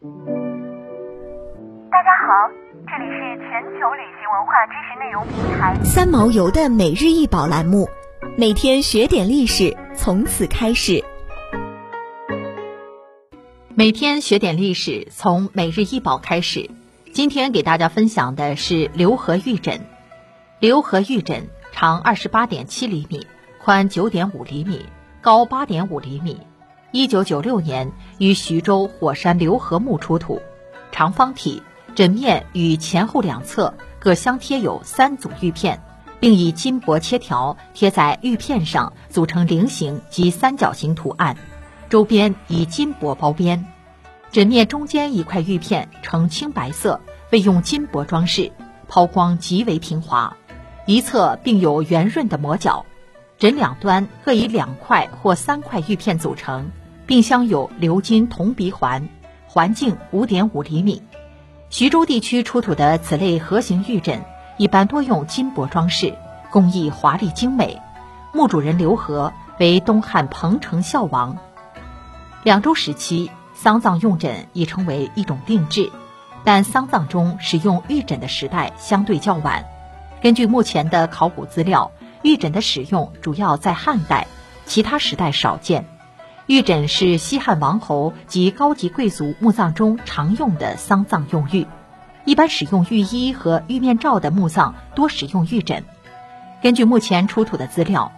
大家好，这里是全球旅行文化知识内容平台三毛游的每日一宝栏目，每天学点历史，从此开始。每天学点历史，从每日一宝开始。今天给大家分享的是刘河玉枕。刘河玉枕长二十八点七厘米，宽九点五厘米，高八点五厘米。一九九六年于徐州火山刘河墓出土，长方体，枕面与前后两侧各相贴有三组玉片，并以金箔切条贴在玉片上，组成菱形及三角形图案。周边以金箔包边，枕面中间一块玉片呈青白色，未用金箔装饰，抛光极为平滑。一侧并有圆润的磨角，枕两端各以两块或三块玉片组成，并镶有鎏金铜鼻环，环径五点五厘米。徐州地区出土的此类盒形玉枕，一般多用金箔装饰，工艺华丽精美。墓主人刘和为东汉彭城孝王。两周时期，丧葬用枕已成为一种定制，但丧葬中使用玉枕的时代相对较晚。根据目前的考古资料，玉枕的使用主要在汉代，其他时代少见。玉枕是西汉王侯及高级贵族墓葬中常用的丧葬用玉，一般使用玉衣和玉面罩的墓葬多使用玉枕。根据目前出土的资料。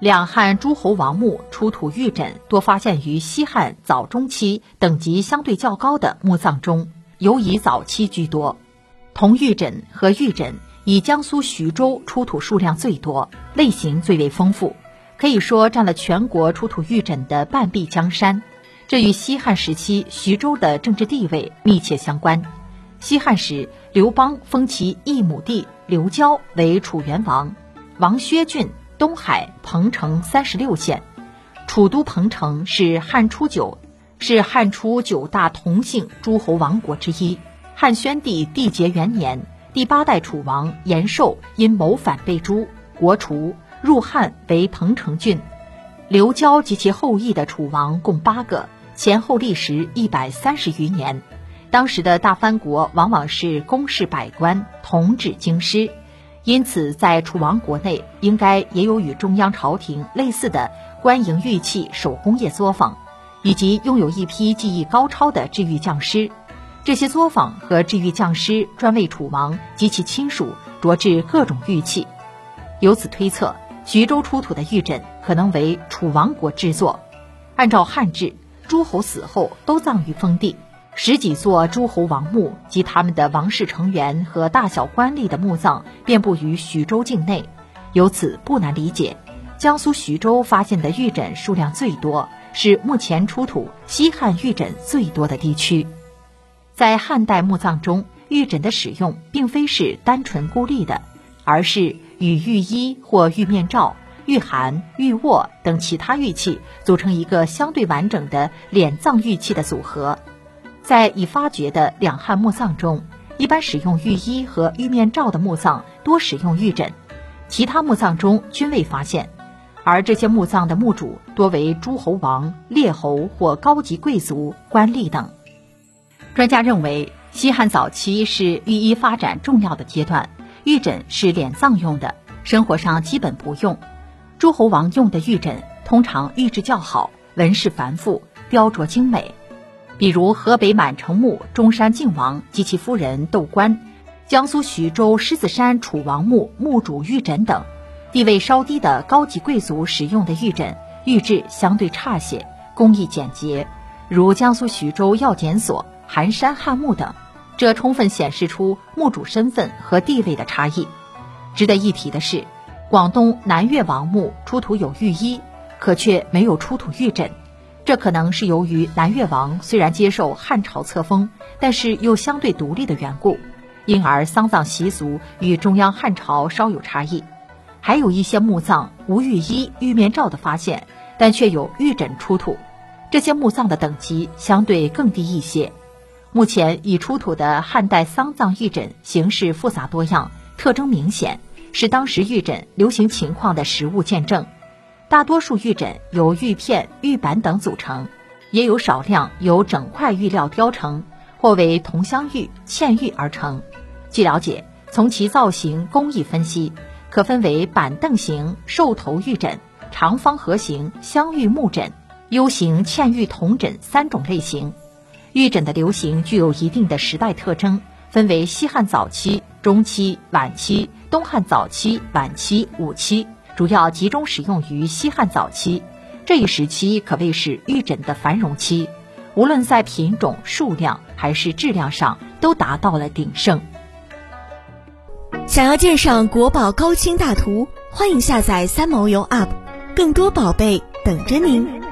两汉诸侯王墓出土玉枕，多发现于西汉早中期等级相对较高的墓葬中，尤以早期居多。铜玉枕和玉枕以江苏徐州出土数量最多，类型最为丰富，可以说占了全国出土玉枕的半壁江山。这与西汉时期徐州的政治地位密切相关。西汉时，刘邦封其一亩地刘交为楚元王，王薛郡。东海彭城三十六县，楚都彭城是汉初九，是汉初九大同姓诸侯王国之一。汉宣帝缔结元年，第八代楚王延寿因谋反被诛，国除，入汉为彭城郡。刘交及其后裔的楚王共八个，前后历时一百三十余年。当时的大藩国往往是公事百官，同治京师。因此，在楚王国内，应该也有与中央朝廷类似的官营玉器手工业作坊，以及拥有一批技艺高超的制玉匠师。这些作坊和制玉匠师专为楚王及其亲属琢制各种玉器。由此推测，徐州出土的玉枕可能为楚王国制作。按照汉制，诸侯死后都葬于封地。十几座诸侯王墓及他们的王室成员和大小官吏的墓葬遍布于徐州境内，由此不难理解，江苏徐州发现的玉枕数量最多，是目前出土西汉玉枕最多的地区。在汉代墓葬中，玉枕的使用并非是单纯孤立的，而是与玉衣或玉面罩、玉函、玉握等其他玉器组成一个相对完整的殓葬玉器的组合。在已发掘的两汉墓葬中，一般使用玉衣和玉面罩的墓葬多使用玉枕，其他墓葬中均未发现。而这些墓葬的墓主多为诸侯王、列侯或高级贵族、官吏等。专家认为，西汉早期是御医发展重要的阶段，玉枕是殓葬用的，生活上基本不用。诸侯王用的玉枕通常玉质较好，纹饰繁复，雕琢精美。比如河北满城墓中山靖王及其夫人窦官，江苏徐州狮子山楚王墓墓主玉枕等，地位稍低的高级贵族使用的玉枕，玉质相对差些，工艺简洁，如江苏徐州药检所、寒山汉墓等，这充分显示出墓主身份和地位的差异。值得一提的是，广东南越王墓出土有玉衣，可却没有出土玉枕。这可能是由于南越王虽然接受汉朝册封，但是又相对独立的缘故，因而丧葬习俗与中央汉朝稍有差异。还有一些墓葬无玉衣、玉面罩的发现，但却有玉枕出土，这些墓葬的等级相对更低一些。目前已出土的汉代丧葬玉枕形式复杂多样，特征明显，是当时玉枕流行情况的实物见证。大多数玉枕由玉片、玉板等组成，也有少量由整块玉料雕成，或为同镶玉、嵌玉而成。据了解，从其造型工艺分析，可分为板凳型兽头玉枕、长方盒形镶玉木枕、U 型嵌玉铜枕三种类型。玉枕的流行具有一定的时代特征，分为西汉早期、中期、晚期、东汉早期、晚期、五期，主要集中使用于西汉早期。这一时期可谓是玉枕的繁荣期，无论在品种、数量还是质量上，都达到了鼎盛。想要鉴赏国宝高清大图，欢迎下载三毛游 App，更多宝贝等着您。